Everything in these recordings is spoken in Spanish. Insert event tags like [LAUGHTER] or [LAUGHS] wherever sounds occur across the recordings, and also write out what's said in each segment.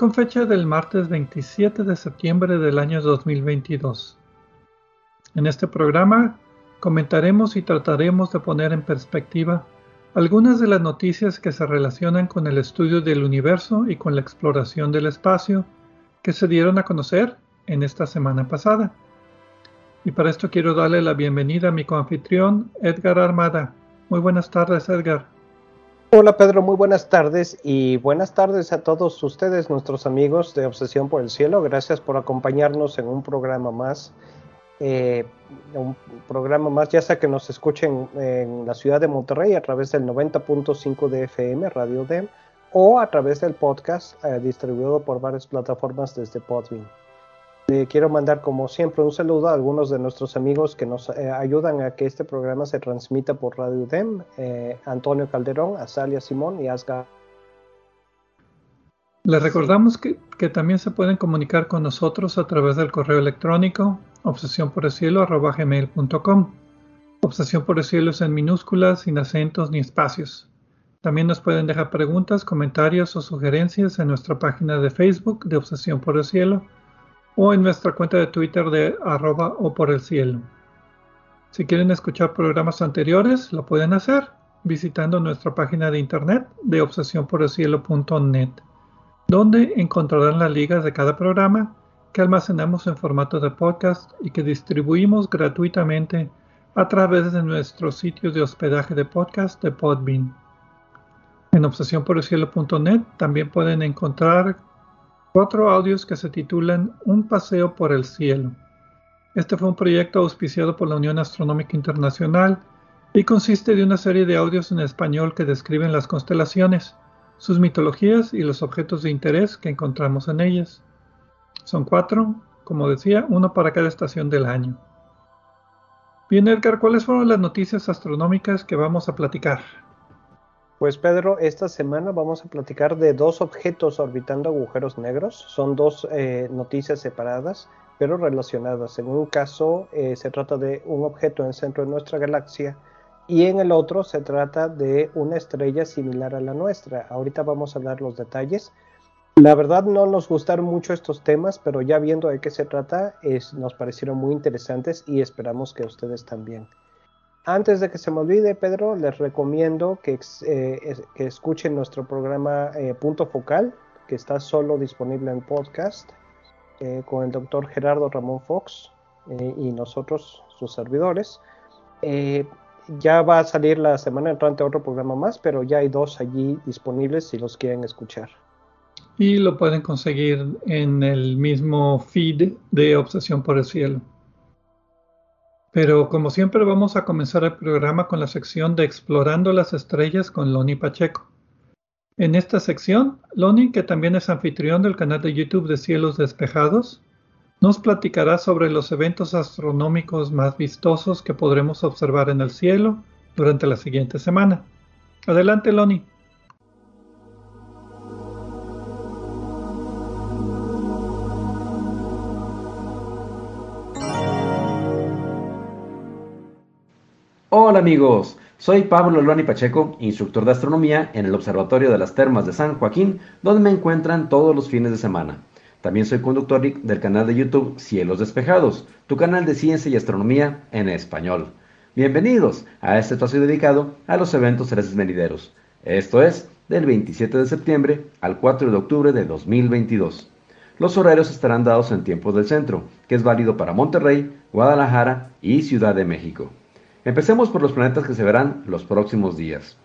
con fecha del martes 27 de septiembre del año 2022. En este programa comentaremos y trataremos de poner en perspectiva algunas de las noticias que se relacionan con el estudio del universo y con la exploración del espacio que se dieron a conocer en esta semana pasada. Y para esto quiero darle la bienvenida a mi coanfitrión Edgar Armada. Muy buenas tardes, Edgar. Hola Pedro, muy buenas tardes y buenas tardes a todos ustedes, nuestros amigos de Obsesión por el Cielo. Gracias por acompañarnos en un programa más. Eh, un programa más, ya sea que nos escuchen en la ciudad de Monterrey a través del 90.5 de FM, Radio DEM, o a través del podcast eh, distribuido por varias plataformas desde Podbean quiero mandar, como siempre, un saludo a algunos de nuestros amigos que nos eh, ayudan a que este programa se transmita por Radio DEM, eh, Antonio Calderón, Azalia Simón y Asga. Les recordamos que, también se pueden comunicar con nosotros a través del correo electrónico obsesión por el cielo. Obsesión por el cielo es en minúsculas, sin acentos ni espacios. También nos pueden dejar preguntas, comentarios o sugerencias en nuestra página de Facebook de Obsesión por el Cielo o en nuestra cuenta de Twitter de arroba o por el cielo. Si quieren escuchar programas anteriores, lo pueden hacer visitando nuestra página de internet de obsesionporelcielo.net, donde encontrarán las ligas de cada programa que almacenamos en formato de podcast y que distribuimos gratuitamente a través de nuestro sitio de hospedaje de podcast de Podbean. En obsesionporelcielo.net también pueden encontrar cuatro audios que se titulan Un paseo por el cielo. Este fue un proyecto auspiciado por la Unión Astronómica Internacional y consiste de una serie de audios en español que describen las constelaciones, sus mitologías y los objetos de interés que encontramos en ellas. Son cuatro, como decía, uno para cada estación del año. Bien, Edgar, ¿cuáles fueron las noticias astronómicas que vamos a platicar? Pues Pedro, esta semana vamos a platicar de dos objetos orbitando agujeros negros. Son dos eh, noticias separadas, pero relacionadas. En un caso eh, se trata de un objeto en el centro de nuestra galaxia y en el otro se trata de una estrella similar a la nuestra. Ahorita vamos a hablar los detalles. La verdad no nos gustaron mucho estos temas, pero ya viendo de qué se trata, nos parecieron muy interesantes y esperamos que ustedes también. Antes de que se me olvide, Pedro, les recomiendo que, eh, escuchen nuestro programa eh, Punto Focal, que está solo disponible en podcast, eh, con el doctor Gerardo Ramón Fox y nosotros, sus servidores. ya va a salir la semana entrante otro programa más, pero ya hay dos allí disponibles si los quieren escuchar. Y lo pueden conseguir en el mismo feed de Obsesión por el Cielo. Pero como siempre vamos a comenzar el programa con la sección de Explorando las Estrellas con Loni Pacheco. En esta sección, Loni, que también es anfitrión del canal de YouTube de Cielos Despejados, nos platicará sobre los eventos astronómicos más vistosos que podremos observar en el cielo durante la siguiente semana. Adelante, Loni. Hola amigos, soy Pablo Luani Pacheco, instructor de astronomía en el Observatorio de las Termas de San Joaquín, donde me encuentran todos los fines de semana. También soy conductor del canal de YouTube Cielos Despejados, tu canal de ciencia y astronomía en español. Bienvenidos a este espacio dedicado a los eventos celestes venideros. Esto es del 27 de septiembre al 4 de octubre de 2022. Los horarios estarán dados en tiempo del centro, que es válido para Monterrey, Guadalajara y Ciudad de México. Empecemos por los planetas que se verán los próximos días.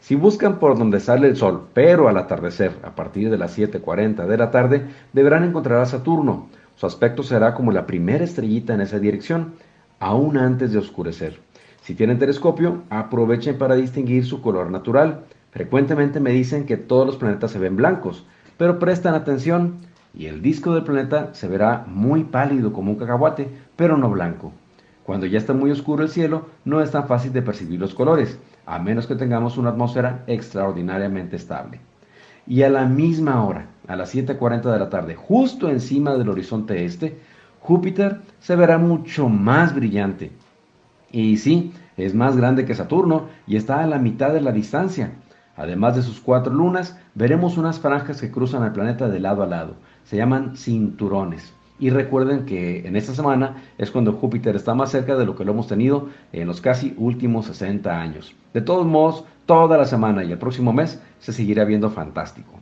Si buscan por donde sale el Sol, pero al atardecer, a partir de las 7.40 de la tarde, deberán encontrar a Saturno. Su aspecto será como la primera estrellita en esa dirección, aún antes de oscurecer. Si tienen telescopio, aprovechen para distinguir su color natural. Frecuentemente me dicen que todos los planetas se ven blancos, pero prestan atención y el disco del planeta se verá muy pálido como un cacahuate, pero no blanco. Cuando ya está muy oscuro el cielo, no es tan fácil de percibir los colores, a menos que tengamos una atmósfera extraordinariamente estable. Y a la misma hora, a las 7.40 de la tarde, justo encima del horizonte este, Júpiter se verá mucho más brillante. Y sí, es más grande que Saturno y está a la mitad de la distancia. Además de sus cuatro lunas, veremos unas franjas que cruzan el planeta de lado a lado, se llaman cinturones. Y recuerden que en esta semana es cuando Júpiter está más cerca de lo que lo hemos tenido en los casi últimos 60 años. De todos modos, toda la semana y el próximo mes se seguirá viendo fantástico.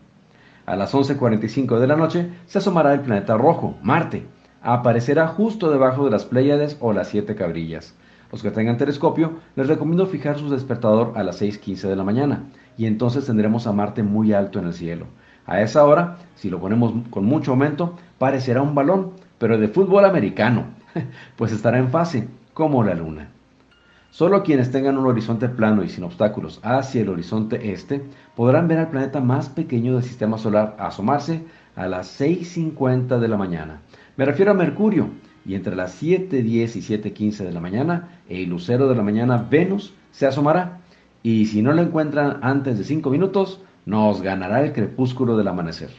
A las 11.45 de la noche se asomará el planeta rojo, Marte. Aparecerá justo debajo de las Pléyades o las siete cabrillas. Los que tengan telescopio, les recomiendo fijar su despertador a las 6.15 de la mañana y entonces tendremos a Marte muy alto en el cielo. A esa hora, si lo ponemos con mucho aumento, parecerá un balón, pero de fútbol americano, [LAUGHS] pues estará en fase, como la luna. Solo quienes tengan un horizonte plano y sin obstáculos hacia el horizonte este podrán ver al planeta más pequeño del sistema solar asomarse a las 6.50 de la mañana. Me refiero a Mercurio, y entre las 7.10 y 7.15 de la mañana, el lucero de la mañana Venus se asomará. Y si no lo encuentran antes de 5 minutos, nos ganará el crepúsculo del amanecer.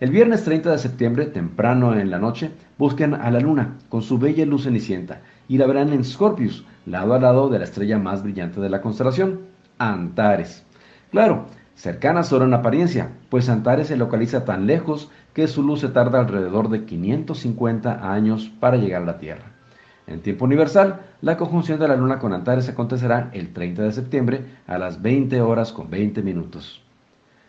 El viernes 30 de septiembre, temprano en la noche, busquen a la luna con su bella luz cenicienta y la verán en Scorpius, lado a lado de la estrella más brillante de la constelación, Antares. Claro, cercana solo en apariencia, pues Antares se localiza tan lejos que su luz se tarda alrededor de 550 años para llegar a la Tierra. En tiempo universal, la conjunción de la Luna con Antares acontecerá el 30 de septiembre a las 20 horas con 20 minutos.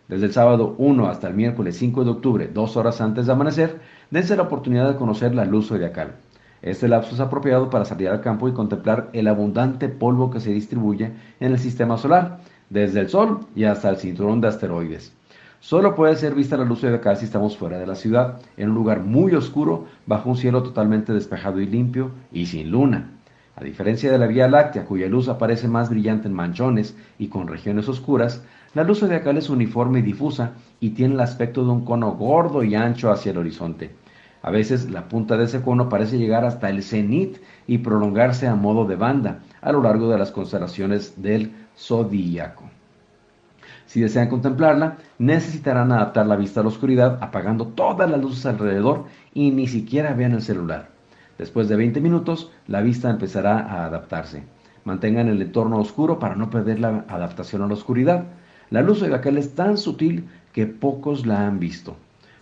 Desde el sábado 1 hasta el miércoles 5 de octubre, dos horas antes de amanecer, dense la oportunidad de conocer la luz zodiacal. Este lapso es apropiado para salir al campo y contemplar el abundante polvo que se distribuye en el sistema solar, desde el Sol y hasta el cinturón de asteroides. Solo puede ser vista la luz zodiacal si estamos fuera de la ciudad, en un lugar muy oscuro, bajo un cielo totalmente despejado y limpio y sin luna. A diferencia de la Vía Láctea, cuya luz aparece más brillante en manchones y con regiones oscuras, la luz zodiacal es uniforme y difusa y tiene el aspecto de un cono gordo y ancho hacia el horizonte. A veces la punta de ese cono parece llegar hasta el cenit y prolongarse a modo de banda a lo largo de las constelaciones del zodíaco. Si desean contemplarla, necesitarán adaptar la vista a la oscuridad apagando todas las luces alrededor y ni siquiera vean el celular. Después de 20 minutos, la vista empezará a adaptarse. Mantengan el entorno oscuro para no perder la adaptación a la oscuridad. La luz zodiacal es tan sutil que pocos la han visto.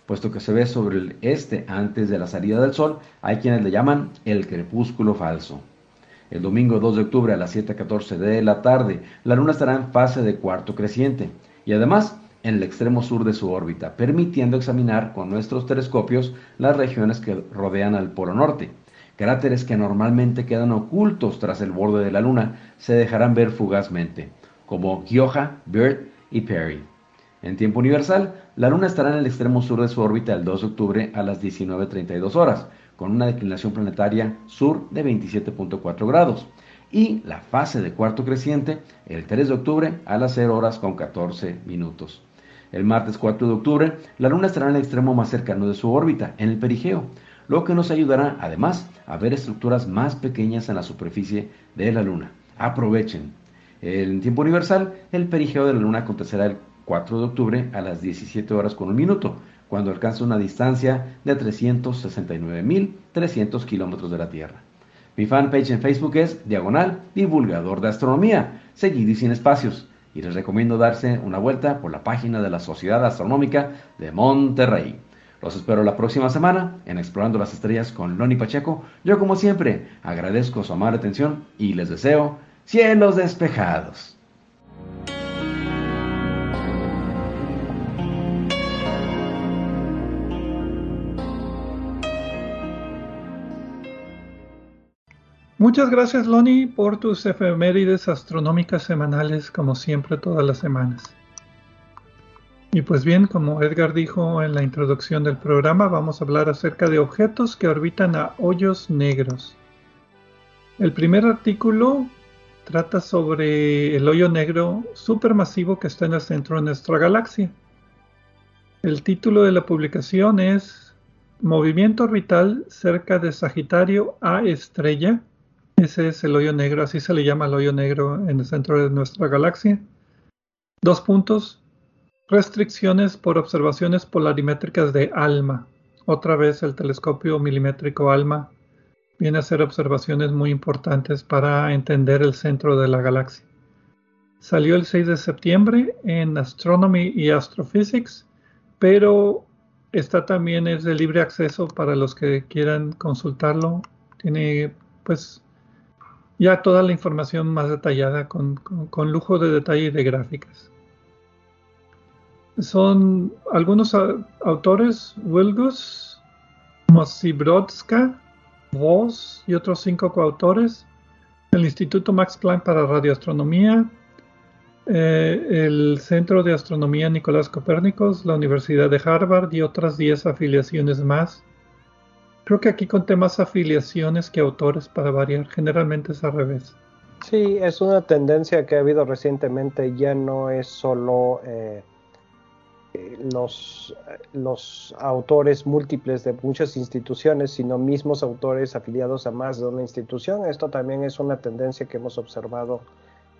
Puesto que se ve sobre el este antes de la salida del sol, hay quienes le llaman el crepúsculo falso. El domingo 2 de octubre a las 7.14 de la tarde, la luna estará en fase de cuarto creciente y además en el extremo sur de su órbita, permitiendo examinar con nuestros telescopios las regiones que rodean al Polo Norte. Cráteres que normalmente quedan ocultos tras el borde de la luna se dejarán ver fugazmente, como Gioja, Bird y Perry. En tiempo universal, la Luna estará en el extremo sur de su órbita el 2 de octubre a las 19.32 horas, con una declinación planetaria sur de 27.4 grados, y la fase de cuarto creciente el 3 de octubre a las 0 horas con 14 minutos. El martes 4 de octubre, la Luna estará en el extremo más cercano de su órbita, en el perigeo, lo que nos ayudará además a ver estructuras más pequeñas en la superficie de la Luna. Aprovechen. En tiempo universal, el perigeo de la Luna acontecerá el 4 de octubre a las 17 horas con un minuto, cuando alcanza una distancia de 369.300 kilómetros de la Tierra. Mi fanpage en Facebook es Diagonal Divulgador de Astronomía, seguido y sin espacios, y les recomiendo darse una vuelta por la página de la Sociedad Astronómica de Monterrey. Los espero la próxima semana en Explorando las Estrellas con Loni Pacheco. Yo como siempre agradezco su amable atención y les deseo cielos despejados. Muchas gracias Loni por tus efemérides astronómicas semanales como siempre todas las semanas. Y pues bien, como Edgar dijo en la introducción del programa, vamos a hablar acerca de objetos que orbitan a hoyos negros. El primer artículo trata sobre el hoyo negro supermasivo que está en el centro de nuestra galaxia. El título de la publicación es Movimiento orbital cerca de Sagitario A estrella. Ese es el hoyo negro, así se le llama el hoyo negro en el centro de nuestra galaxia. Dos puntos. Restricciones por observaciones polarimétricas de ALMA. Otra vez el telescopio milimétrico ALMA viene a hacer observaciones muy importantes para entender el centro de la galaxia. Salió el 6 de septiembre en Astronomy y Astrophysics, pero está también es de libre acceso para los que quieran consultarlo. Tiene pues ya toda la información más detallada con, con lujo de detalle y de gráficas. Son algunos autores, Wilgus, Mosibrodska, Voss y otros cinco coautores, el Instituto Max Planck para Radioastronomía, eh, el Centro de Astronomía Nicolás Copérnicos, la Universidad de Harvard y otras 10 afiliaciones más. Creo que aquí conté más afiliaciones que autores para variar, generalmente es al revés. Sí, es una tendencia que ha habido recientemente, ya no es solo eh, los, autores múltiples de muchas instituciones, sino mismos autores afiliados a más de una institución. Esto también es una tendencia que hemos observado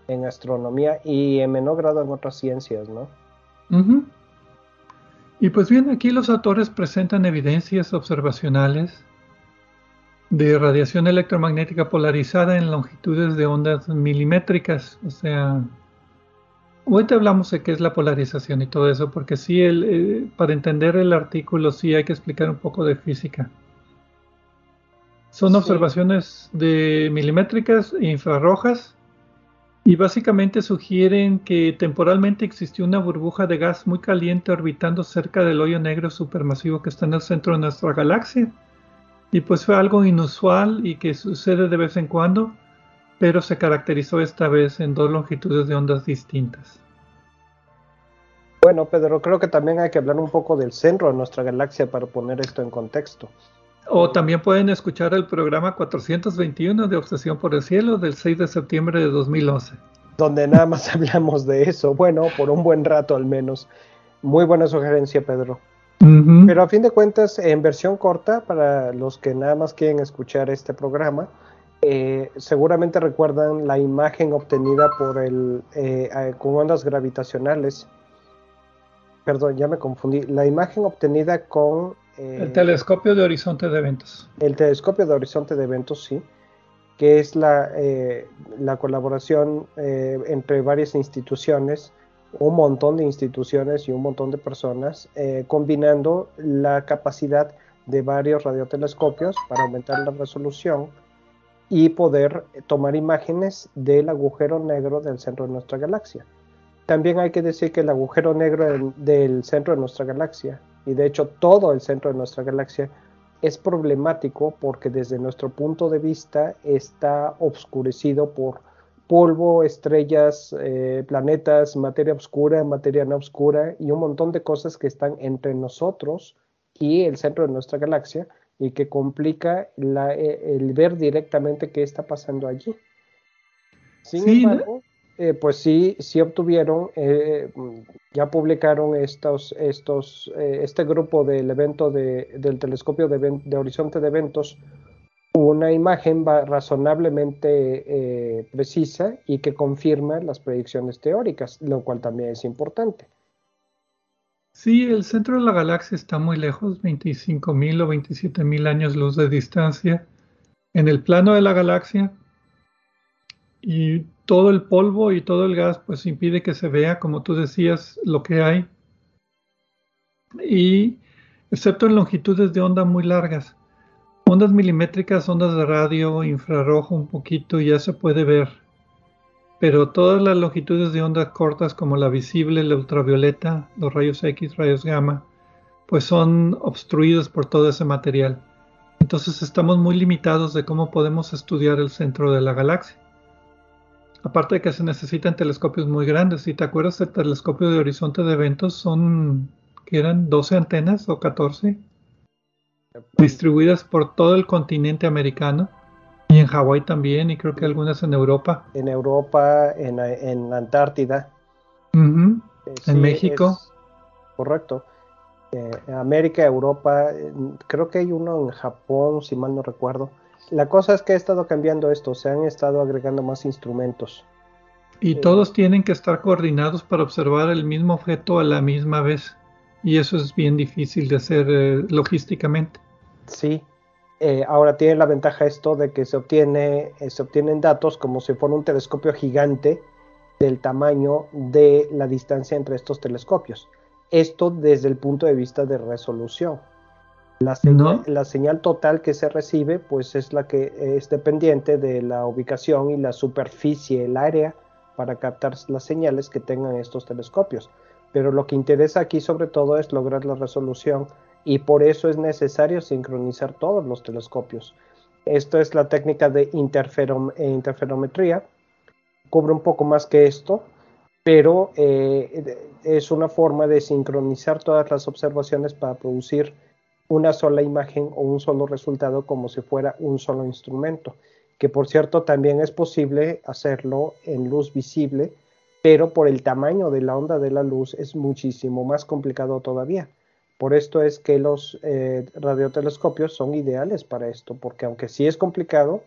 en astronomía y en menor grado en otras ciencias, ¿no? Y pues bien, aquí los autores presentan evidencias observacionales de radiación electromagnética polarizada en longitudes de ondas milimétricas, o sea, Ahorita hablamos de qué es la polarización y todo eso, porque sí, el, eh, para entender el artículo sí hay que explicar un poco de física. Son observaciones de milimétricas e infrarrojas y básicamente sugieren que temporalmente existió una burbuja de gas muy caliente orbitando cerca del hoyo negro supermasivo que está en el centro de nuestra galaxia. Y pues fue algo inusual y que sucede de vez en cuando pero se caracterizó esta vez en dos longitudes de ondas distintas. Bueno, Pedro, creo que también hay que hablar un poco del centro de nuestra galaxia para poner esto en contexto. O también pueden escuchar el programa 421 de Obsesión por el Cielo del 6 de septiembre de 2011. Donde nada más [LAUGHS] hablamos de eso, bueno, por un buen rato al menos. Muy buena sugerencia, Pedro. Pero a fin de cuentas, en versión corta, para los que nada más quieren escuchar este programa, eh, seguramente recuerdan la imagen obtenida por el eh, con ondas gravitacionales. Perdón, ya me confundí. La imagen obtenida con eh, el telescopio de horizonte de eventos. El telescopio de horizonte de eventos, sí, que es la, la colaboración entre varias instituciones, un montón de instituciones y un montón de personas, combinando la capacidad de varios radiotelescopios para aumentar la resolución y poder tomar imágenes del agujero negro del centro de nuestra galaxia. También hay que decir que el agujero negro del, centro de nuestra galaxia, y de hecho todo el centro de nuestra galaxia, es problemático porque desde nuestro punto de vista está obscurecido por polvo, estrellas, eh, planetas, materia oscura, materia no oscura y un montón de cosas que están entre nosotros y el centro de nuestra galaxia y que complica eh, el ver directamente qué está pasando allí. Sin embargo, eh, pues sí, sí obtuvieron, eh, ya publicaron estos, estos, este grupo del evento del telescopio de, horizonte de eventos una imagen razonablemente precisa y que confirma las predicciones teóricas, lo cual también es importante. Sí, el centro de la galaxia está muy lejos, 25.000 o 27.000 años luz de distancia en el plano de la galaxia y todo el polvo y todo el gas pues impide que se vea, como tú decías, lo que hay. Y excepto en longitudes de onda muy largas, ondas milimétricas, ondas de radio, infrarrojo un poquito, ya se puede ver pero todas las longitudes de ondas cortas como la visible, la ultravioleta, los rayos X, rayos gamma, pues son obstruidos por todo ese material. Entonces estamos muy limitados de cómo podemos estudiar el centro de la galaxia. Aparte de que se necesitan telescopios muy grandes. Si te acuerdas, el telescopio de horizonte de eventos son, que eran 12 antenas o 14, distribuidas por todo el continente americano y en Hawái también, y creo que algunas en Europa. En Europa, en, en Antártida. en México. correcto. Eh, América, Europa, creo que hay uno en Japón, si mal no recuerdo. La cosa es que ha estado cambiando esto, se han estado agregando más instrumentos. Y eh, todos tienen que estar coordinados para observar el mismo objeto a la misma vez. Y eso es bien difícil de hacer eh, logísticamente. Sí. Eh, ahora tiene la ventaja esto de que se obtiene, se obtienen datos como si fuera un telescopio gigante del tamaño de la distancia entre estos telescopios. Esto desde el punto de vista de resolución. La señal, total que se recibe, pues es la que es dependiente de la ubicación y la superficie, el área para captar las señales que tengan estos telescopios. Pero lo que interesa aquí sobre todo es lograr la resolución y por eso es necesario sincronizar todos los telescopios. Esto es la técnica de interferometría. Cubre un poco más que esto, pero eh, es una forma de sincronizar todas las observaciones para producir una sola imagen o un solo resultado como si fuera un solo instrumento, que por cierto también es posible hacerlo en luz visible, pero por el tamaño de la onda de la luz es muchísimo más complicado todavía. Por esto es que los eh, radiotelescopios son ideales para esto, porque aunque sí es complicado,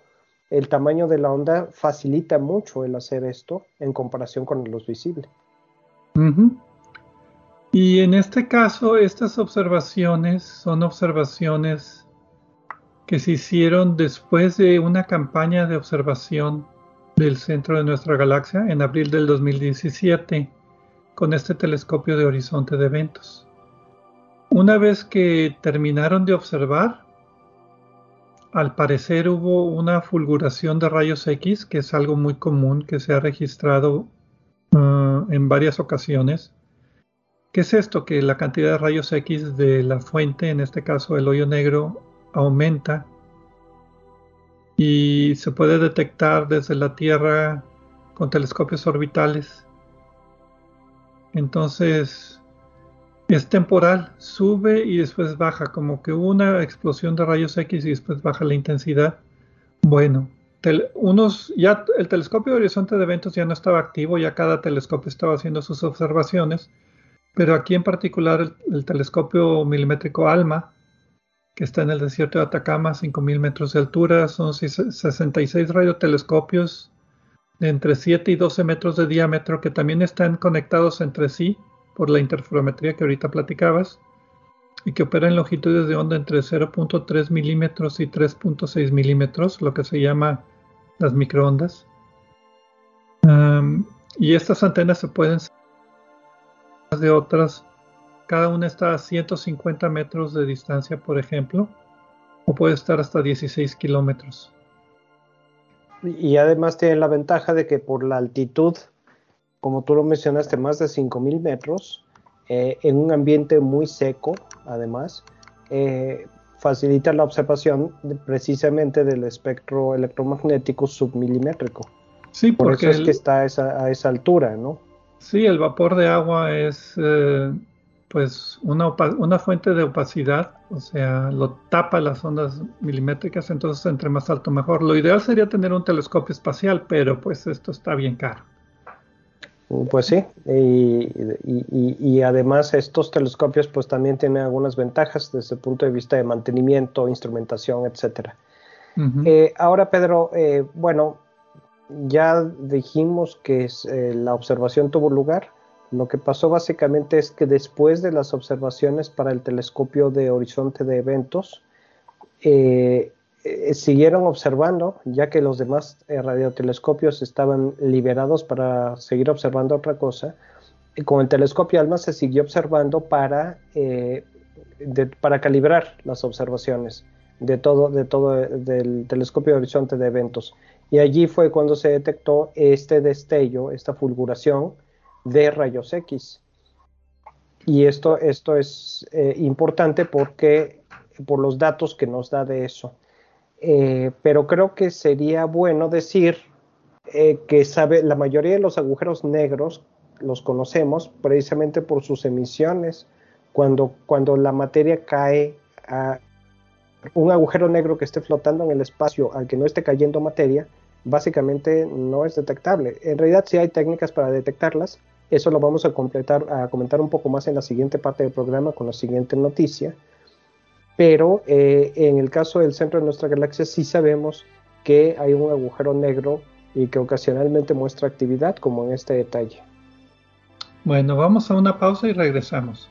el tamaño de la onda facilita mucho el hacer esto en comparación con la luz visible. Y en este caso, estas observaciones son observaciones que se hicieron después de una campaña de observación del centro de nuestra galaxia en abril del 2017 con este telescopio de horizonte de eventos. Una vez que terminaron de observar, al parecer hubo una fulguración de rayos X, que es algo muy común que se ha registrado uh, en varias ocasiones ¿Qué es esto? Que la cantidad de rayos X de la fuente, en este caso el hoyo negro, aumenta y se puede detectar desde la Tierra con telescopios orbitales. Entonces, es temporal, sube y después baja, como que una explosión de rayos X y después baja la intensidad. Bueno, unos, ya el telescopio de horizonte de eventos ya no estaba activo, ya cada telescopio estaba haciendo sus observaciones pero aquí en particular el, telescopio milimétrico ALMA, que está en el desierto de Atacama, 5.000 metros de altura, son 66 radiotelescopios de entre 7 y 12 metros de diámetro que también están conectados entre sí por la interferometría que ahorita platicabas y que operan en longitudes de onda entre 0.3 milímetros y 3.6 milímetros, lo que se llama las microondas. y estas antenas se pueden de otras, cada una está a 150 metros de distancia, por ejemplo, o puede estar hasta 16 kilómetros. Y además tiene la ventaja de que por la altitud, como tú lo mencionaste, más de 5.000 metros, eh, en un ambiente muy seco, además, eh, facilita la observación precisamente del espectro electromagnético submilimétrico. Sí, porque eso es que está a esa, a esa altura, ¿no? Sí, el vapor de agua es eh, pues una, una, fuente de opacidad, o sea, lo tapa las ondas milimétricas, entonces entre más alto mejor. Lo ideal sería tener un telescopio espacial, pero pues esto está bien caro. Pues sí, y, además estos telescopios pues también tienen algunas ventajas desde el punto de vista de mantenimiento, instrumentación, etcétera. Eh, ahora Pedro, eh, bueno, ya dijimos que eh, la observación tuvo lugar. Lo que pasó básicamente es que después de las observaciones para el telescopio de horizonte de eventos, eh, eh, siguieron observando, ya que los demás radiotelescopios estaban liberados para seguir observando otra cosa. con el telescopio ALMA se siguió observando para, para calibrar las observaciones de todo, de todo del telescopio de horizonte de eventos. Y allí fue cuando se detectó este destello, esta fulguración de rayos X. Y esto, esto es eh, importante porque por los datos que nos da de eso. Eh, pero creo que sería bueno decir eh, que la mayoría de los agujeros negros los conocemos precisamente por sus emisiones. Cuando, cuando la materia cae a un agujero negro que esté flotando en el espacio al que no esté cayendo materia, básicamente no es detectable. En realidad sí hay técnicas para detectarlas. Eso lo vamos a comentar un poco más en la siguiente parte del programa con la siguiente noticia. Pero eh, en el caso del centro de nuestra galaxia sí sabemos que hay un agujero negro y que ocasionalmente muestra actividad, como en este detalle. Bueno, vamos a una pausa y regresamos.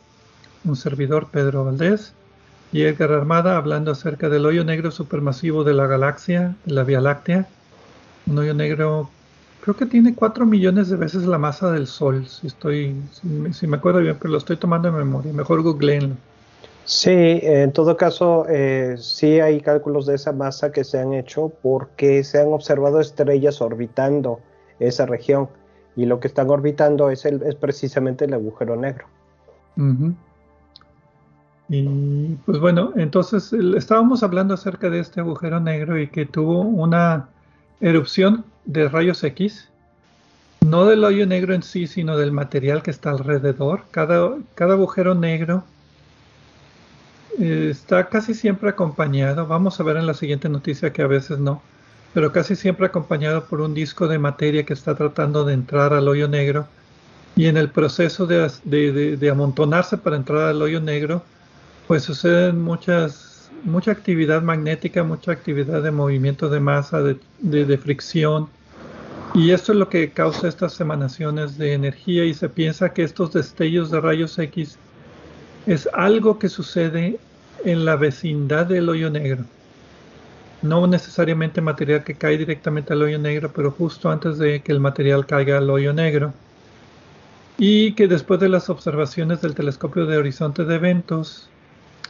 un servidor Pedro Valdés y Edgar Armada hablando acerca del hoyo negro supermasivo de la galaxia, de la Vía Láctea. Un hoyo negro, creo que tiene 4 millones de veces la masa del Sol, si estoy, si, me acuerdo bien, pero lo estoy tomando en memoria. Mejor googleenlo. Sí, en todo caso, eh, sí hay cálculos de esa masa que se han hecho porque se han observado estrellas orbitando esa región y lo que están orbitando es, el, es precisamente el agujero negro. Y pues bueno, entonces estábamos hablando acerca de este agujero negro y que tuvo una erupción de rayos X, no del hoyo negro en sí, sino del material que está alrededor. Cada, cada agujero negro eh, está casi siempre acompañado, vamos a ver en la siguiente noticia que a veces no, pero casi siempre acompañado por un disco de materia que está tratando de entrar al hoyo negro. Y en el proceso de, de amontonarse para entrar al hoyo negro, pues suceden muchas, mucha actividad magnética, mucha actividad de movimiento de masa, de, fricción. Y esto es lo que causa estas emanaciones de energía y se piensa que estos destellos de rayos X es algo que sucede en la vecindad del hoyo negro. No necesariamente material que cae directamente al hoyo negro, pero justo antes de que el material caiga al hoyo negro. Y que después de las observaciones del telescopio de horizonte de eventos,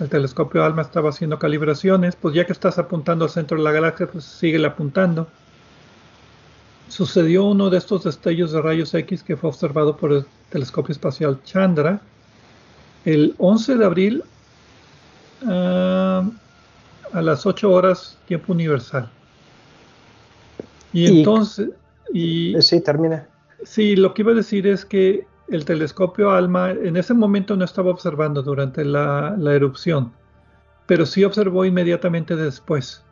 el telescopio ALMA estaba haciendo calibraciones, pues ya que estás apuntando al centro de la galaxia, pues sigue apuntando. Sucedió uno de estos destellos de rayos X que fue observado por el telescopio espacial Chandra el 11 de abril ah, a las 8 horas tiempo universal. Y, entonces... Y, sí, termina. Sí, lo que iba a decir es que el telescopio ALMA en ese momento no estaba observando durante la, erupción, pero sí observó inmediatamente después.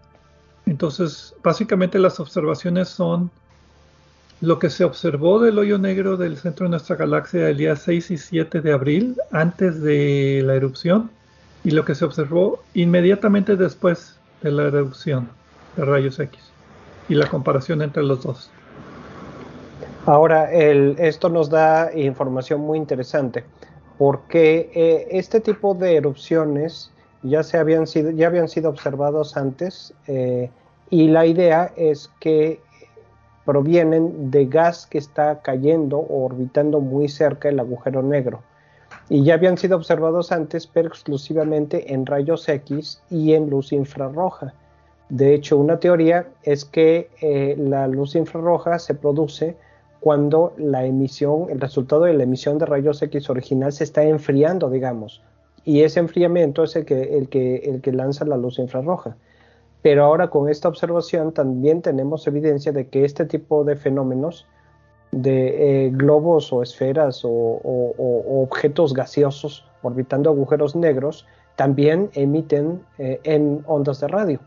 Entonces, básicamente las observaciones son lo que se observó del hoyo negro del centro de nuestra galaxia el día 6 y 7 de abril, antes de la erupción, y lo que se observó inmediatamente después de la erupción de rayos X, y la comparación entre los dos. Ahora, esto nos da información muy interesante porque eh, este tipo de erupciones ya, se habían, sido, ya habían sido observados antes eh, y la idea es que provienen de gas que está cayendo o orbitando muy cerca del agujero negro. Y ya habían sido observados antes, pero exclusivamente en rayos X y en luz infrarroja. De hecho, una teoría es que eh, la luz infrarroja se produce cuando la emisión, el resultado de la emisión de rayos X original se está enfriando, digamos. Y ese enfriamiento es el que, el que, el que lanza la luz infrarroja. Pero ahora con esta observación también tenemos evidencia de que este tipo de fenómenos de eh, globos o esferas o, objetos gaseosos orbitando agujeros negros también emiten eh, en ondas de radio.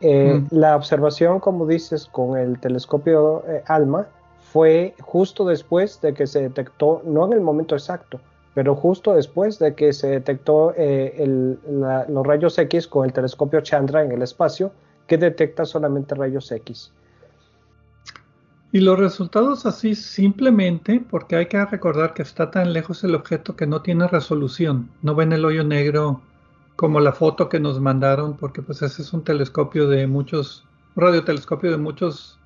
Eh, mm. La observación, como dices, con el telescopio ALMA fue justo después de que se detectó, no en el momento exacto, pero justo después de que se detectó eh, los rayos X con el telescopio Chandra en el espacio, que detecta solamente rayos X. Y los resultados así simplemente porque hay que recordar que está tan lejos el objeto que no tiene resolución, no ven el hoyo negro como la foto que nos mandaron, porque pues ese es un telescopio de muchos, radiotelescopio de muchos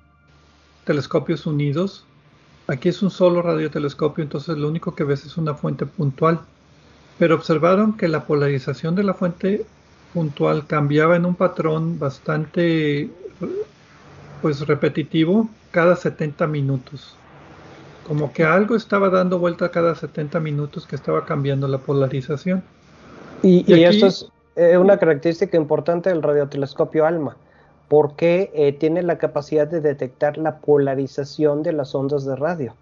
telescopios unidos Aquí es un solo radiotelescopio, entonces lo único que ves es una fuente puntual. Pero observaron que la polarización de la fuente puntual cambiaba en un patrón bastante pues repetitivo cada 70 minutos. Como que algo estaba dando vuelta cada 70 minutos que estaba cambiando la polarización. Y, esto es eh, una característica importante del radiotelescopio ALMA porque eh, tiene la capacidad de detectar la polarización de las ondas de radio,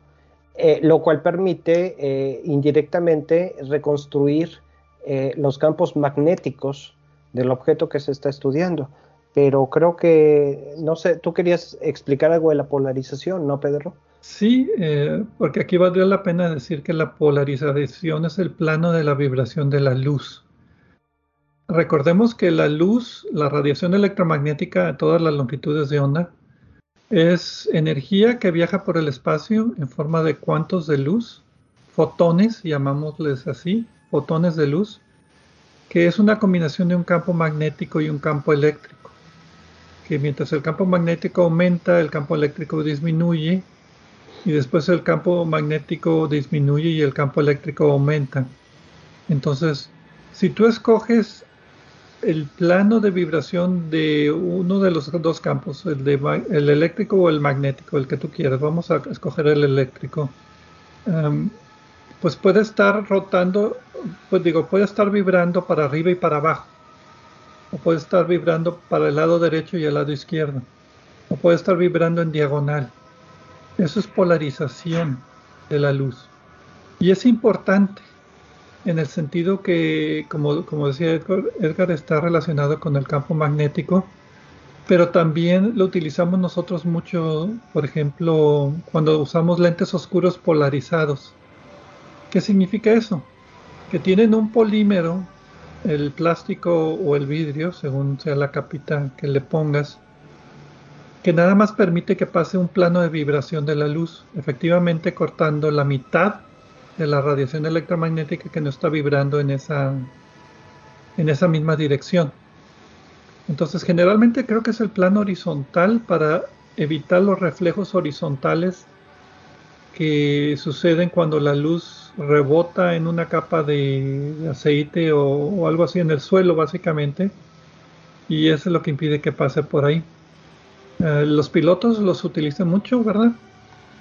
eh, lo cual permite eh, indirectamente reconstruir los campos magnéticos del objeto que se está estudiando. Pero creo que, no sé, tú querías explicar algo de la polarización, ¿no, Pedro? Sí, porque aquí valdría la pena decir que la polarización es el plano de la vibración de la luz. Recordemos que la luz, la radiación electromagnética a todas las longitudes de onda, es energía que viaja por el espacio en forma de cuantos de luz, fotones, llamámosles así, fotones de luz, que es una combinación de un campo magnético y un campo eléctrico. Que mientras el campo magnético aumenta, el campo eléctrico disminuye, y después el campo magnético disminuye y el campo eléctrico aumenta. Entonces, si tú escoges el plano de vibración de uno de los dos campos, el, eléctrico o el magnético, el que tú quieras. Vamos a escoger el eléctrico. Em, pues puede estar rotando, pues digo, puede estar vibrando para arriba y para abajo. O puede estar vibrando para el lado derecho y el lado izquierdo. O puede estar vibrando en diagonal. Eso es polarización de la luz. Y es importante en el sentido que, como, como decía Edgar, Edgar, está relacionado con el campo magnético, pero también lo utilizamos nosotros mucho, por ejemplo, cuando usamos lentes oscuros polarizados. ¿Qué significa eso? Que tienen un polímero, el plástico o el vidrio, según sea la capita que le pongas, que nada más permite que pase un plano de vibración de la luz, efectivamente cortando la mitad de la radiación electromagnética que no está vibrando en esa, en esa misma dirección. Entonces, generalmente creo que es el plano horizontal para evitar los reflejos horizontales que suceden cuando la luz rebota en una capa de aceite o, algo así en el suelo, básicamente. Y eso es lo que impide que pase por ahí. Eh, los pilotos los utilizan mucho, ¿verdad?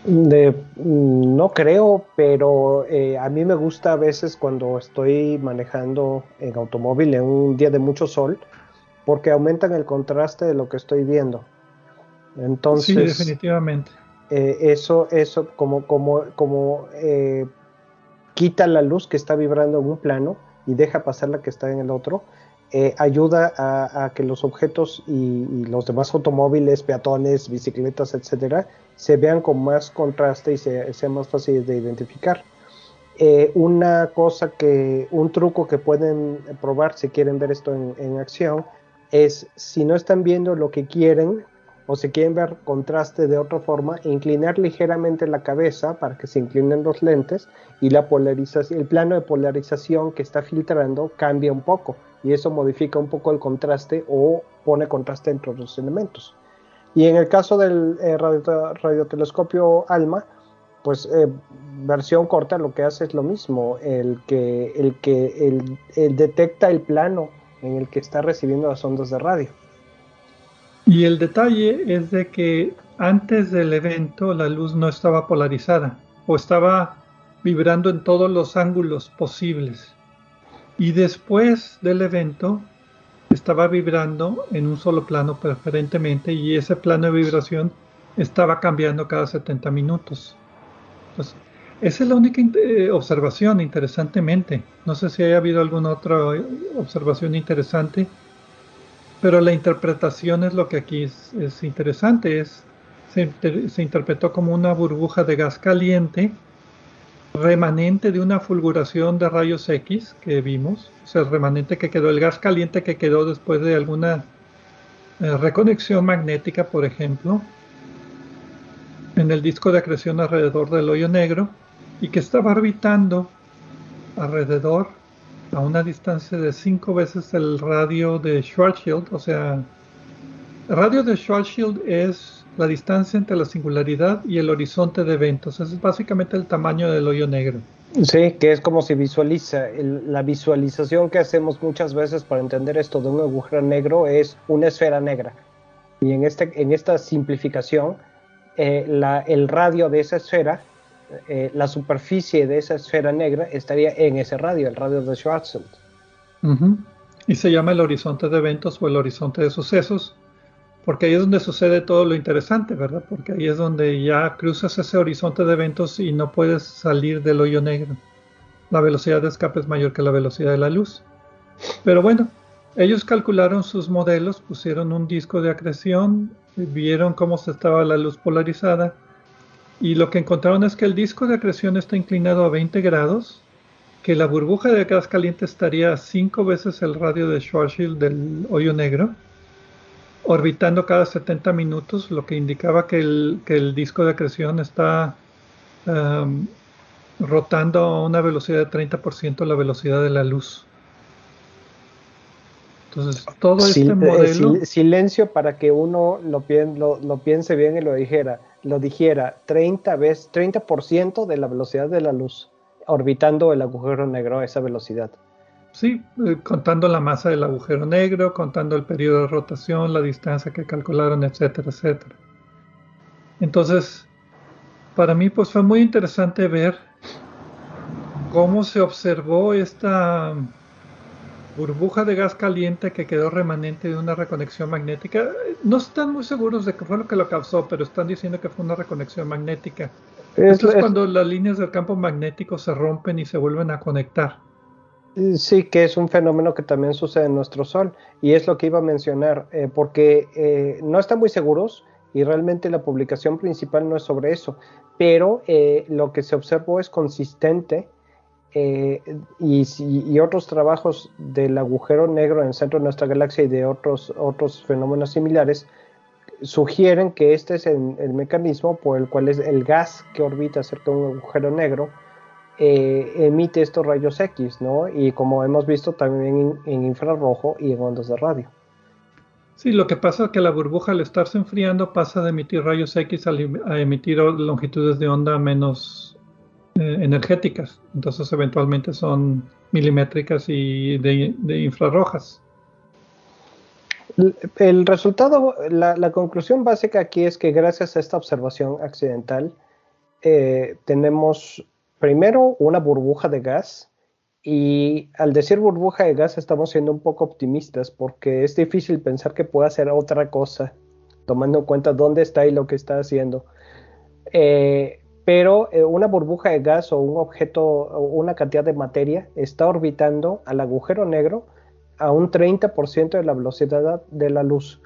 De, no creo, pero eh, a mí me gusta a veces cuando estoy manejando en automóvil en un día de mucho sol, porque aumentan el contraste de lo que estoy viendo. Entonces, sí, definitivamente. Eh, eso, eso como, como, como eh, quita la luz que está vibrando en un plano y deja pasar la que está en el otro, ayuda a, que los objetos y, los demás automóviles, peatones, bicicletas, etcétera, se vean con más contraste y se, sea más fácil de identificar. Eh, una cosa que, un truco que pueden probar si quieren ver esto en, acción, es si no están viendo lo que quieren, o si quieren ver contraste de otra forma, inclinar ligeramente la cabeza para que se inclinen los lentes y la polarización, el plano de polarización que está filtrando cambia un poco y eso modifica un poco el contraste o pone contraste entre los elementos. Y en el caso del eh, radiotelescopio ALMA, pues eh, versión corta lo que hace es lo mismo, el que, el que el detecta el plano en el que está recibiendo las ondas de radio. Y el detalle es de que antes del evento la luz no estaba polarizada o estaba vibrando en todos los ángulos posibles. Y después del evento estaba vibrando en un solo plano preferentemente y ese plano de vibración estaba cambiando cada 70 minutos. Entonces, esa es la única eh, observación, interesantemente. No sé si haya habido alguna otra observación interesante pero la interpretación es lo que aquí es, interesante, es, se, interpretó como una burbuja de gas caliente remanente de una fulguración de rayos X que vimos, o sea, el remanente que quedó, el gas caliente que quedó después de alguna eh, reconexión magnética, por ejemplo, en el disco de acreción alrededor del hoyo negro y que estaba orbitando alrededor a una distancia de cinco veces el radio de Schwarzschild, o sea, el radio de Schwarzschild es la distancia entre la singularidad y el horizonte de eventos, es básicamente el tamaño del hoyo negro. Sí, que es como se visualiza. la visualización que hacemos muchas veces para entender esto de un agujero negro es una esfera negra. Y en, este, en esta simplificación, eh, el radio de esa esfera eh, la superficie de esa esfera negra estaría en ese radio, el radio de Schwarzschild. Y se llama el horizonte de eventos o el horizonte de sucesos, porque ahí es donde sucede todo lo interesante, ¿verdad? Porque ahí es donde ya cruzas ese horizonte de eventos y no puedes salir del hoyo negro. La velocidad de escape es mayor que la velocidad de la luz. Pero bueno, ellos calcularon sus modelos, pusieron un disco de acreción, vieron cómo se estaba la luz polarizada y lo que encontraron es que el disco de acreción está inclinado a 20 grados, que la burbuja de gas caliente estaría a 5 veces el radio de Schwarzschild del hoyo negro, orbitando cada 70 minutos, lo que indicaba que el, que el disco de acreción está um, rotando a una velocidad de 30% la velocidad de la luz. Entonces, todo este eh, modelo... silencio para que uno lo, lo, lo piense bien y lo dijera lo dijera 30 veces, 30% de la velocidad de la luz, orbitando el agujero negro a esa velocidad. Sí, eh, contando la masa del agujero negro, contando el periodo de rotación, la distancia que calcularon, etcétera, etcétera. Entonces, para mí pues fue muy interesante ver cómo se observó esta burbuja de gas caliente que quedó remanente de una reconexión magnética. No están muy seguros de qué fue lo que lo causó, pero están diciendo que fue una reconexión magnética. Esto es, cuando las líneas del campo magnético se rompen y se vuelven a conectar. Sí, que es un fenómeno que también sucede en nuestro Sol y es lo que iba a mencionar, eh, porque eh, no están muy seguros y realmente la publicación principal no es sobre eso, pero eh, lo que se observó es consistente eh, y, otros trabajos del agujero negro en el centro de nuestra galaxia y de otros, otros fenómenos similares sugieren que este es el, mecanismo por el cual es el gas que orbita cerca de un agujero negro eh, emite estos rayos X, ¿no? Y como hemos visto también en, infrarrojo y en ondas de radio. Sí, lo que pasa es que la burbuja al estarse enfriando pasa de emitir rayos X a emitir longitudes de onda menos eh, energéticas, entonces eventualmente son milimétricas y de, infrarrojas. El resultado, la, conclusión básica aquí es que gracias a esta observación accidental eh, tenemos primero una burbuja de gas y al decir burbuja de gas estamos siendo un poco optimistas porque es difícil pensar que pueda ser otra cosa tomando en cuenta dónde está y lo que está haciendo. Eh, pero eh, una burbuja de gas o un objeto o una cantidad de materia está orbitando al agujero negro a un 30% de la velocidad de la luz.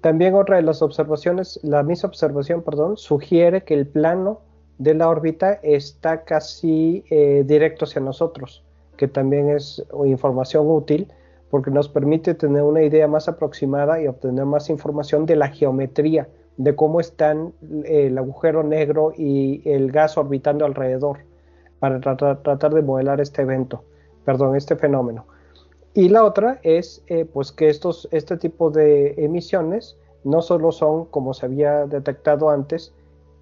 También otra de las observaciones, la misma observación, perdón, sugiere que el plano de la órbita está casi eh, directo hacia nosotros, que también es información útil porque nos permite tener una idea más aproximada y obtener más información de la geometría de cómo están el agujero negro y el gas orbitando alrededor para tratar, de modelar este evento, perdón, este fenómeno. Y la otra es eh, pues que estos, este tipo de emisiones no solo son, como se había detectado antes,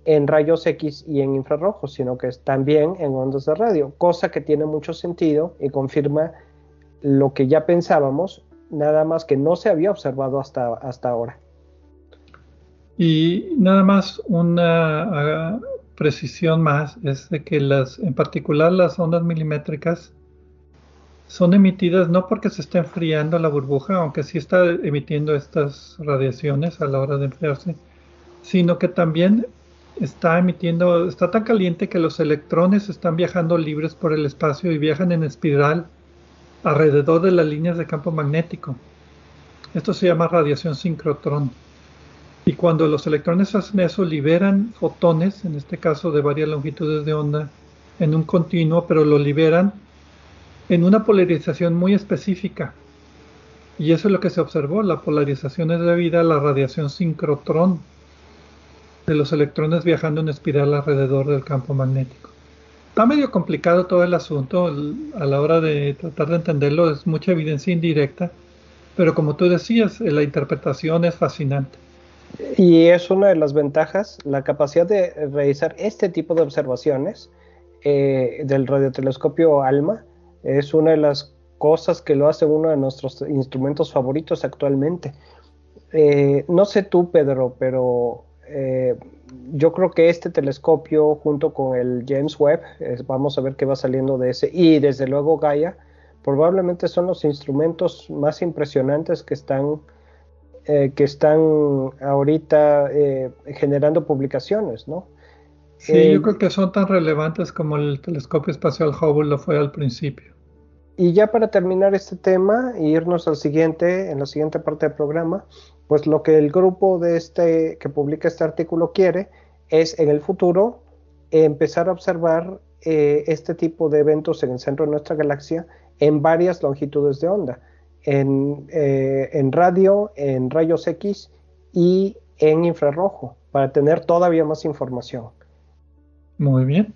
en rayos X y en infrarrojos, sino que también en ondas de radio, cosa que tiene mucho sentido y confirma lo que ya pensábamos, nada más que no se había observado hasta, hasta ahora. Y nada más una ah, precisión más es de que las, en particular las ondas milimétricas, son emitidas no porque se esté enfriando la burbuja, aunque sí está emitiendo estas radiaciones a la hora de enfriarse, sino que también está emitiendo, está tan caliente que los electrones están viajando libres por el espacio y viajan en espiral alrededor de las líneas de campo magnético. Esto se llama radiación sincrotrón. Y cuando los electrones hacen eso, liberan fotones, en este caso de varias longitudes de onda, en un continuo, pero lo liberan en una polarización muy específica. Y eso es lo que se observó, la polarización es debida a la radiación sincrotrón de los electrones viajando en espiral alrededor del campo magnético. Está medio complicado todo el asunto, a la hora de tratar de entenderlo es mucha evidencia indirecta, pero como tú decías, la interpretación es fascinante. Y es una de las ventajas, la capacidad de realizar este tipo de observaciones eh, del radiotelescopio ALMA es una de las cosas que lo hace uno de nuestros instrumentos favoritos actualmente. Eh, no sé tú, Pedro, pero eh, yo creo que este telescopio junto con el James Webb, vamos a ver qué va saliendo de ese, y desde luego Gaia, probablemente son los instrumentos más impresionantes que están, eh, que están ahorita eh, generando publicaciones, ¿no? Sí, yo creo que son tan relevantes como el telescopio espacial Hubble lo fue al principio. Y ya para terminar este tema e irnos al siguiente, en la siguiente parte del programa, pues lo que el grupo de este que publica este artículo quiere es en el futuro empezar a observar eh, este tipo de eventos en el centro de nuestra galaxia en varias longitudes de onda, en, eh, en radio, en rayos X y en infrarrojo, para tener todavía más información. Muy bien.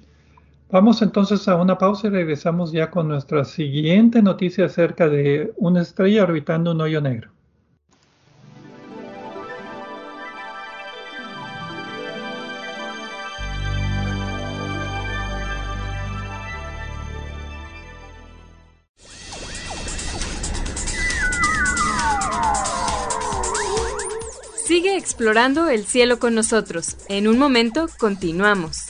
Vamos entonces a una pausa y regresamos ya con nuestra siguiente noticia acerca de una estrella orbitando un hoyo negro. Sigue explorando el cielo con nosotros. En un momento continuamos.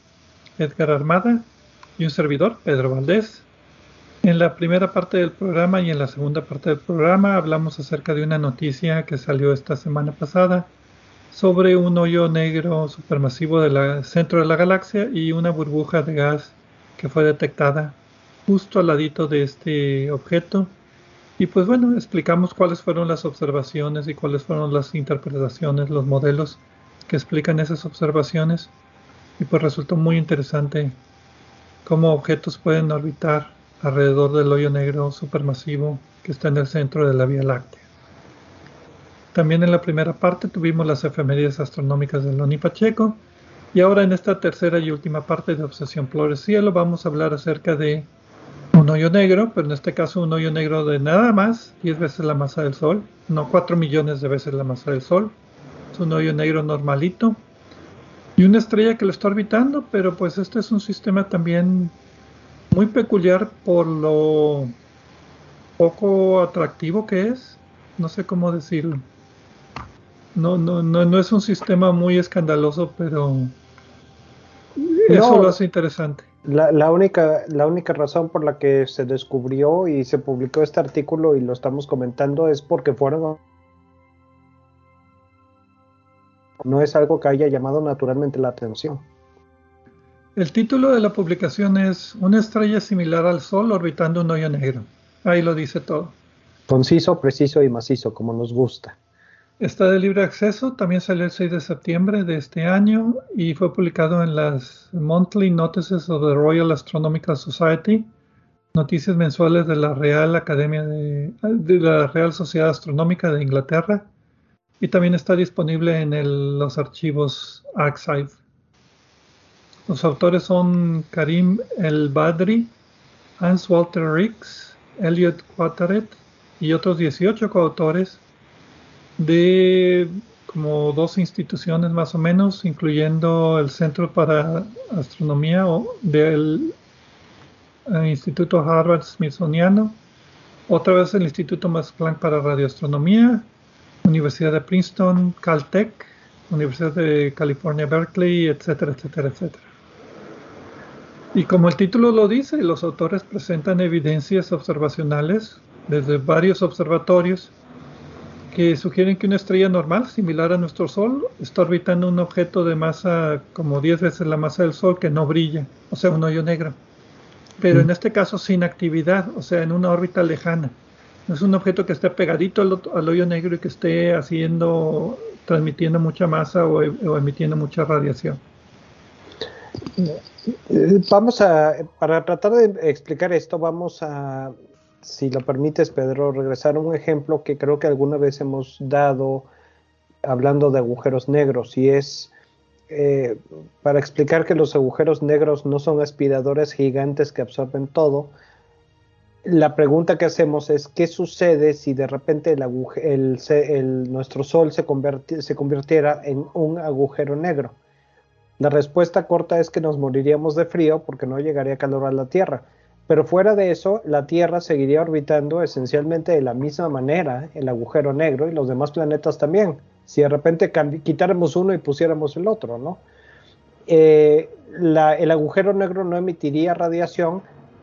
Edgar Armada y un servidor, Pedro Valdés. En la primera parte del programa y en la segunda parte del programa hablamos acerca de una noticia que salió esta semana pasada sobre un hoyo negro supermasivo del centro de la galaxia y una burbuja de gas que fue detectada justo al ladito de este objeto. Y pues bueno, explicamos cuáles fueron las observaciones y cuáles fueron las interpretaciones, los modelos que explican esas observaciones y pues resultó muy interesante cómo objetos pueden orbitar alrededor del hoyo negro supermasivo que está en el centro de la Vía Láctea. También en la primera parte tuvimos las efemérides astronómicas de Loni Pacheco y ahora en esta tercera y última parte de Obsesión por el Cielo vamos a hablar acerca de un hoyo negro, pero en este caso un hoyo negro de nada más 10 veces la masa del Sol, no 4 millones de veces la masa del Sol. Es un hoyo negro normalito y una estrella que lo está orbitando, pero pues este es un sistema también muy peculiar por lo poco atractivo que es, no sé cómo decirlo. No, no, no, no es un sistema muy escandaloso, pero eso lo hace interesante. La, la, única, la única razón por la que se descubrió y se publicó este artículo y lo estamos comentando es porque fueron no es algo que haya llamado naturalmente la atención. El título de la publicación es Una estrella similar al Sol orbitando un hoyo negro. Ahí lo dice todo. Conciso, preciso y macizo, como nos gusta. Está de libre acceso, también salió el 6 de septiembre de este año y fue publicado en las Monthly Notices of the Royal Astronomical Society, noticias mensuales de la Real Academia de, de la Real Sociedad Astronómica de Inglaterra y también está disponible en los archivos Archive. Los autores son Karim El Badri, Hans Walter Rix, Elliot Quatteret y otros 18 coautores de como dos instituciones más o menos, incluyendo el Centro para Astronomía del eh, Instituto Harvard Smithsoniano, otra vez el Instituto Max Planck para Radioastronomía, Universidad de Princeton, Caltech, Universidad de California, Berkeley, etcétera, etcétera, etcétera. Y como el título lo dice, los autores presentan evidencias observacionales desde varios observatorios que sugieren que una estrella normal, similar a nuestro Sol, está orbitando un objeto de masa como 10 veces la masa del Sol que no brilla, o sea, un hoyo negro. Pero en este caso sin actividad, o sea, en una órbita lejana. Es un objeto que esté pegadito al, hoyo negro y que esté haciendo, transmitiendo mucha masa o, emitiendo mucha radiación. Vamos a, para tratar de explicar esto, vamos a si lo permites, Pedro, regresar a un ejemplo que creo que alguna vez hemos dado hablando de agujeros negros y es eh, para explicar que los agujeros negros no son aspiradores gigantes que absorben todo. La pregunta que hacemos es qué sucede si de repente nuestro Sol se, convirtiera en un agujero negro. La respuesta corta es que nos moriríamos de frío porque no llegaría calor a la Tierra pero fuera de eso, la Tierra seguiría orbitando esencialmente de la misma manera, el agujero negro y los demás planetas también. Si de repente quitáramos uno y pusiéramos el otro, ¿no? Eh, el agujero negro no emitiría radiación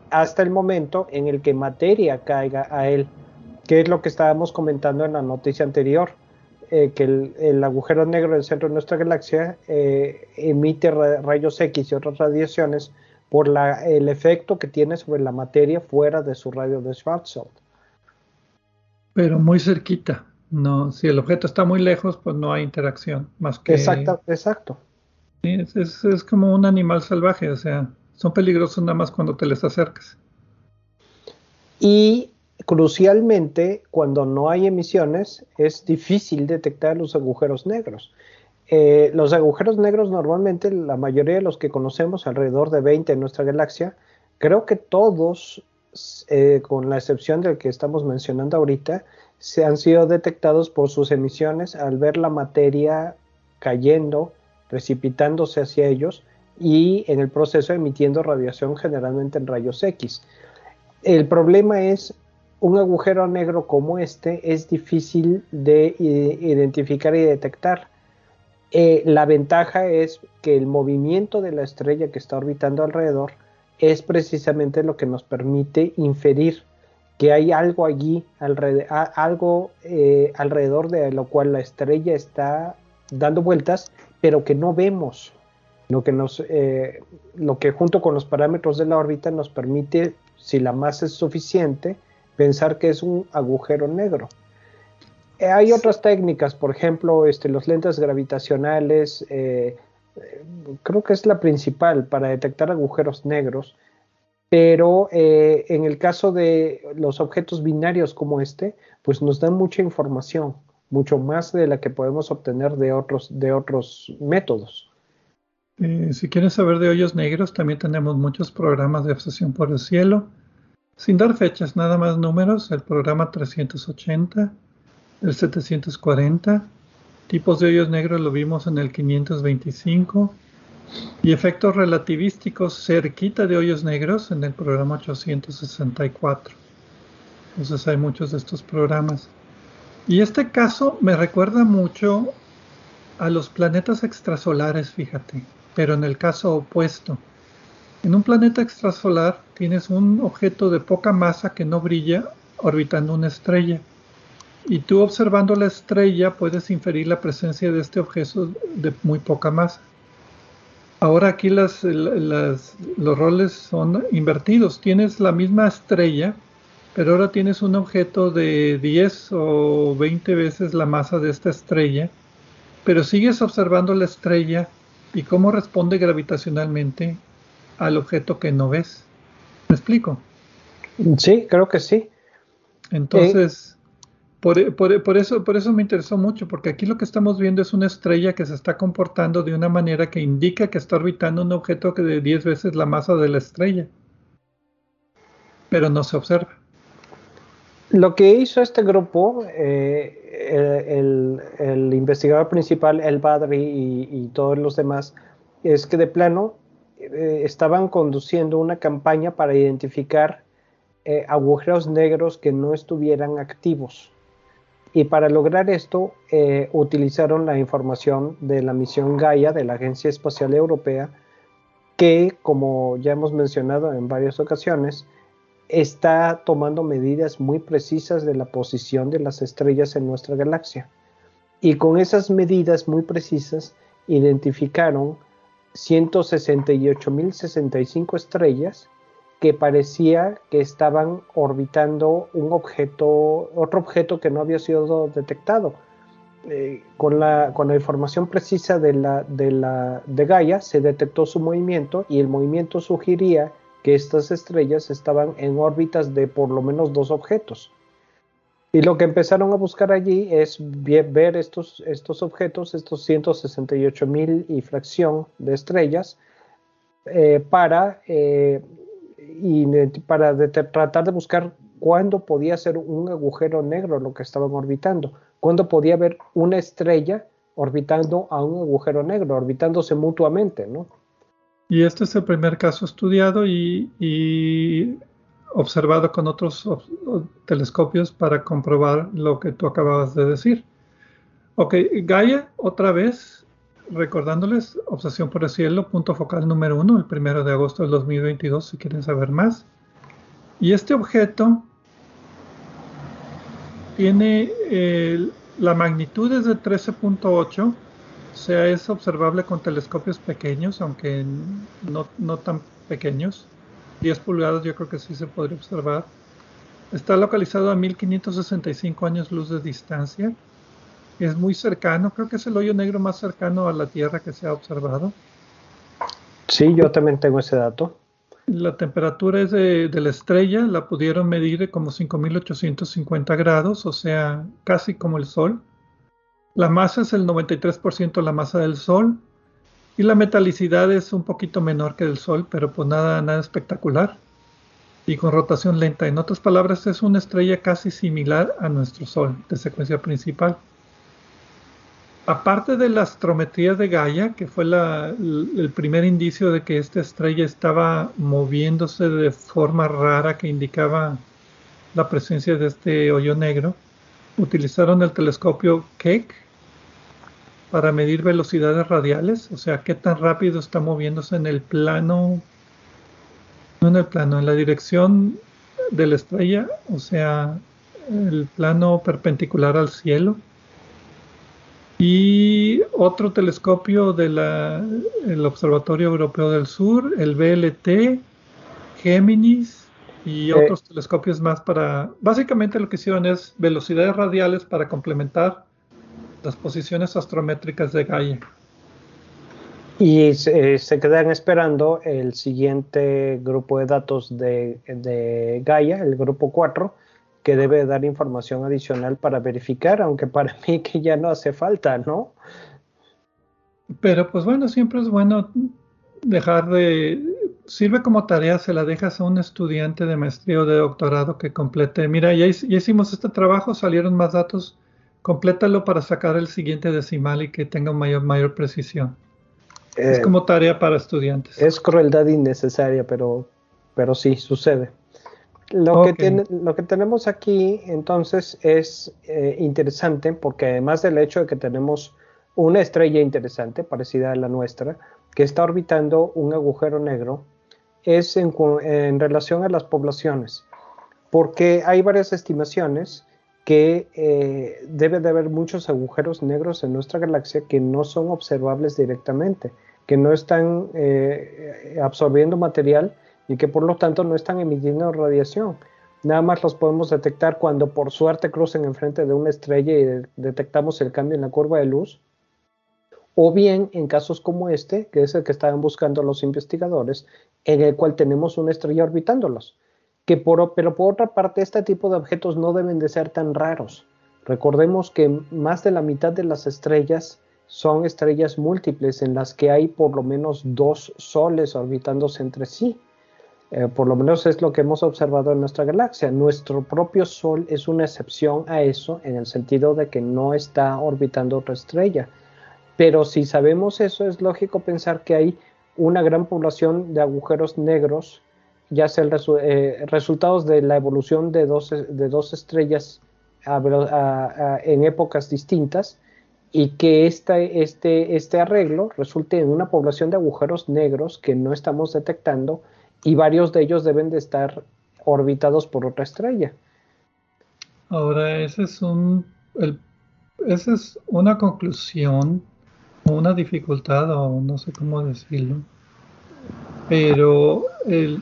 hasta el momento en el que materia caiga a él, que es lo que estábamos comentando en la noticia anterior, eh, que el, agujero negro del centro de nuestra galaxia eh, emite rayos X y otras radiaciones por la, el efecto que tiene sobre la materia fuera de su radio de Schwarzschild. Pero muy cerquita. No, si el objeto está muy lejos, pues no hay interacción más que. Exacto, exacto. es, es, como un animal salvaje, o sea, son peligrosos nada más cuando te les acercas. Y crucialmente, cuando no hay emisiones, es difícil detectar los agujeros negros. Eh, los agujeros negros normalmente, la mayoría de los que conocemos, alrededor de 20 en nuestra galaxia, creo que todos, eh, con la excepción del que estamos mencionando ahorita, se han sido detectados por sus emisiones al ver la materia cayendo, precipitándose hacia ellos y en el proceso emitiendo radiación generalmente en rayos X. El problema es un agujero negro como este es difícil de identificar y detectar eh, la ventaja es que el movimiento de la estrella que está orbitando alrededor es precisamente lo que nos permite inferir que hay algo allí, algo eh, alrededor de lo cual la estrella está dando vueltas, pero que no vemos. Lo que, nos, eh, lo que junto con los parámetros de la órbita nos permite, si la masa es suficiente, pensar que es un agujero negro. Eh, hay otras técnicas, por ejemplo, este, los lentes gravitacionales, eh, creo que es la principal para detectar agujeros negros, pero en el caso de los objetos binarios como este, pues nos dan mucha información, mucho más de la que podemos obtener de otros, de otros métodos. Eh, si quieren saber de hoyos negros, también tenemos muchos programas de obsesión por el cielo. Sin dar fechas, nada más números, el programa 380, el 740, tipos de hoyos negros lo vimos en el 525 y efectos relativísticos cerquita de hoyos negros en el programa 864. Entonces hay muchos de estos programas. Y este caso me recuerda mucho a los planetas extrasolares, fíjate pero en el caso opuesto. En un planeta extrasolar tienes un objeto de poca masa que no brilla orbitando una estrella. Y tú observando la estrella puedes inferir la presencia de este objeto de muy poca masa. Ahora aquí los roles son invertidos. Tienes la misma estrella, pero ahora tienes un objeto de 10 o 20 veces la masa de esta estrella, pero sigues observando la estrella y cómo responde gravitacionalmente al objeto que no ves. ¿Me explico? Sí, creo que sí. Entonces, por, por, eso, por eso me interesó mucho, porque aquí lo que estamos viendo es una estrella que se está comportando de una manera que indica que está orbitando un objeto que de 10 veces la masa de la estrella, pero no se observa. Lo que hizo este grupo, eh, el, investigador principal, El Badri y, todos los demás, es que de plano eh, estaban conduciendo una campaña para identificar eh, agujeros negros que no estuvieran activos. Y para lograr esto, utilizaron la información de la misión Gaia de la Agencia Espacial Europea, que, como ya hemos mencionado en varias ocasiones, está tomando medidas muy precisas de la posición de las estrellas en nuestra galaxia. Y con esas medidas muy precisas identificaron 168.065 estrellas que parecía que estaban orbitando un objeto, otro objeto que no había sido detectado. Eh, con, la, con, la, información precisa de, la, de, la, de Gaia se detectó su movimiento y el movimiento sugería estas estrellas estaban en órbitas de por lo menos dos objetos. Y lo que empezaron a buscar allí es ver estos, estos objetos, estos 168 mil y fracción de estrellas, eh, para, eh, y para tratar de buscar cuándo podía ser un agujero negro lo que estaban orbitando, cuándo podía haber una estrella orbitando a un agujero negro, orbitándose mutuamente, ¿no? Y este es el primer caso estudiado y, observado con otros telescopios para comprobar lo que tú acababas de decir. Ok, Gaia, otra vez, recordándoles, Obsesión por el Cielo, punto focal número uno, el primero de agosto del 2022, si quieren saber más. Y este objeto tiene la magnitud es de 13.8 o sea, es observable con telescopios pequeños, aunque no, tan pequeños. 10 pulgadas yo creo que sí se podría observar. Está localizado a 1565 años luz de distancia. Es muy cercano, creo que es el hoyo negro más cercano a la Tierra que se ha observado. Sí, yo también tengo ese dato. La temperatura es de, de la estrella, la pudieron medir como 5850 grados, o sea, casi como el Sol. La masa es el 93% la masa del Sol y la metalicidad es un poquito menor que del Sol, pero pues nada, nada espectacular y con rotación lenta. En otras palabras, es una estrella casi similar a nuestro Sol de secuencia principal. Aparte de la astrometría de Gaia, que fue el primer indicio de que esta estrella estaba moviéndose de forma rara que indicaba la presencia de este hoyo negro, utilizaron el telescopio Keck para medir velocidades radiales, o sea, qué tan rápido está moviéndose en el plano, no en el plano, en la dirección de la estrella, o sea, el plano perpendicular al cielo. Y otro telescopio del Observatorio Europeo del Sur, el VLT, Géminis y otros telescopios más para... Básicamente lo que hicieron es velocidades radiales para complementar las posiciones astrométricas de Gaia. Y se, quedan esperando el siguiente grupo de datos de, de, Gaia, el grupo 4, que debe dar información adicional para verificar, aunque para mí que ya no hace falta, ¿no? Pero pues bueno, siempre es bueno dejar de... Sirve como tarea, se la dejas a un estudiante de maestría o de doctorado que complete. Mira, ya, ya hicimos este trabajo, salieron más datos, complétalo para sacar el siguiente decimal y que tenga mayor, mayor precisión. es eh, como tarea para estudiantes. Es crueldad innecesaria, pero, pero sí, sucede. Lo, que lo que tenemos aquí entonces es eh, interesante porque además del hecho de que tenemos una estrella interesante, parecida a la nuestra, que está orbitando un agujero negro, es en, relación a las poblaciones, porque hay varias estimaciones que eh, debe de haber muchos agujeros negros en nuestra galaxia que no son observables directamente, que no están eh, absorbiendo material y que por lo tanto no están emitiendo radiación. Nada más los podemos detectar cuando por suerte crucen enfrente de una estrella y detectamos el cambio en la curva de luz o bien en casos como este, que es el que estaban buscando los investigadores, en el cual tenemos una estrella orbitándolos. Que por, pero por otra parte, este tipo de objetos no deben de ser tan raros. Recordemos que más de la mitad de las estrellas son estrellas múltiples en las que hay por lo menos dos soles orbitándose entre sí. Eh, por lo menos es lo que hemos observado en nuestra galaxia. Nuestro propio Sol es una excepción a eso en el sentido de que no está orbitando otra estrella. Pero si sabemos eso, es lógico pensar que hay una gran población de agujeros negros, ya sea eh, resultados de la evolución de dos, de dos estrellas en épocas distintas, y que este, este, este arreglo resulte en una población de agujeros negros que no estamos detectando y varios de ellos deben de estar orbitados por otra estrella. Ahora, ese es un, esa es una conclusión una dificultad o no sé cómo decirlo. Pero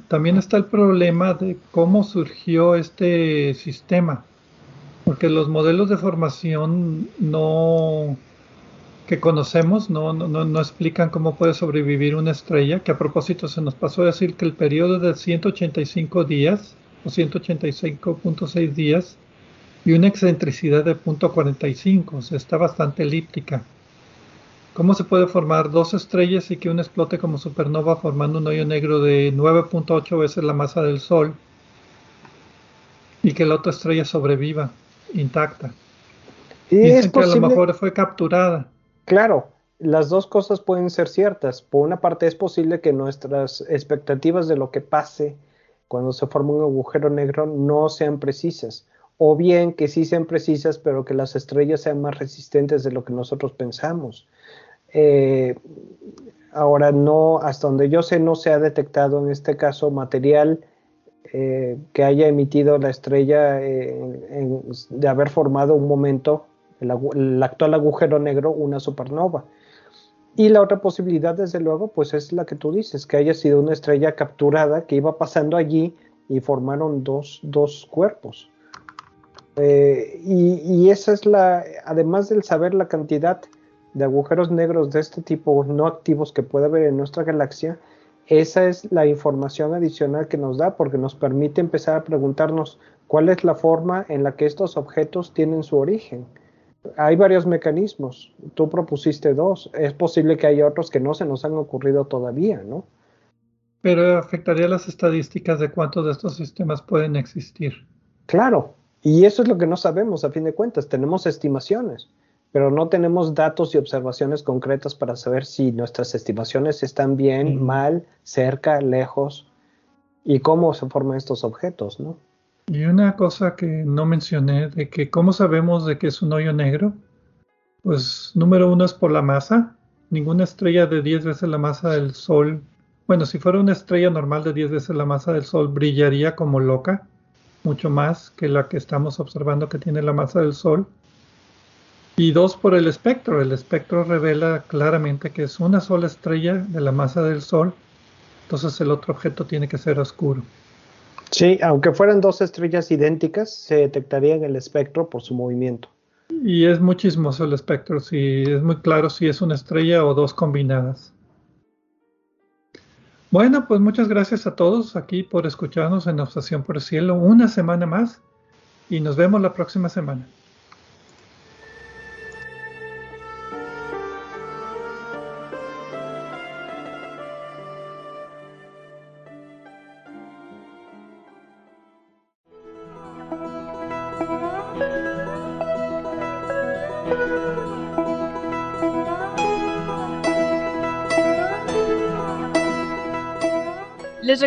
también está el problema de cómo surgió este sistema, porque los modelos de formación no que conocemos no, no, no, explican cómo puede sobrevivir una estrella, que a propósito se nos pasó a decir que el periodo de 185 días o 185.6 días y una excentricidad de 0.45, o sea, está bastante elíptica. ¿Cómo se puede formar dos estrellas y que una explote como supernova formando un hoyo negro de 9.8 veces la masa del Sol y que la otra estrella sobreviva intacta? Y Dicen que a lo mejor fue capturada. Claro, las dos cosas pueden ser ciertas. Por una parte es posible que nuestras expectativas de lo que pase cuando se forma un agujero negro no sean precisas. O bien que sí sean precisas, pero que las estrellas sean más resistentes de lo que nosotros pensamos. Eh, ahora no, hasta donde yo sé, no se ha detectado en este caso material eh, que haya emitido la estrella eh, de haber formado un momento, el, actual agujero negro, una supernova. Y la otra posibilidad, desde luego, pues es la que tú dices, que haya sido una estrella capturada que iba pasando allí y formaron dos, dos cuerpos. y, y, esa es la, además del saber la cantidad de agujeros negros de este tipo no activos que puede haber en nuestra galaxia, esa es la información adicional que nos da porque nos permite empezar a preguntarnos cuál es la forma en la que estos objetos tienen su origen. Hay varios mecanismos, tú propusiste dos, es posible que haya otros que no se nos han ocurrido todavía, ¿no? Pero afectaría las estadísticas de cuántos de estos sistemas pueden existir. Claro, y eso es lo que no sabemos a fin de cuentas, tenemos estimaciones pero no tenemos datos y observaciones concretas para saber si nuestras estimaciones están bien, mal, cerca, lejos y cómo se forman estos objetos, ¿no? Y una cosa que no mencioné, de que cómo sabemos de que es un hoyo negro, pues número uno es por la masa. Ninguna estrella de 10 veces la masa del Sol, bueno, si fuera una estrella normal de 10 veces la masa del Sol, brillaría como loca, mucho más que la que estamos observando que tiene la masa del Sol. Y dos, por el espectro. El espectro revela claramente que es una sola estrella de la masa del Sol, entonces el otro objeto tiene que ser oscuro. Sí, aunque fueran dos estrellas idénticas, se detectaría en el espectro por su movimiento. Y es muy chismoso el espectro, si es muy claro si es una estrella o dos combinadas. Bueno, pues muchas gracias a todos aquí por escucharnos en Obsesión por el Cielo una semana más y nos vemos la próxima semana.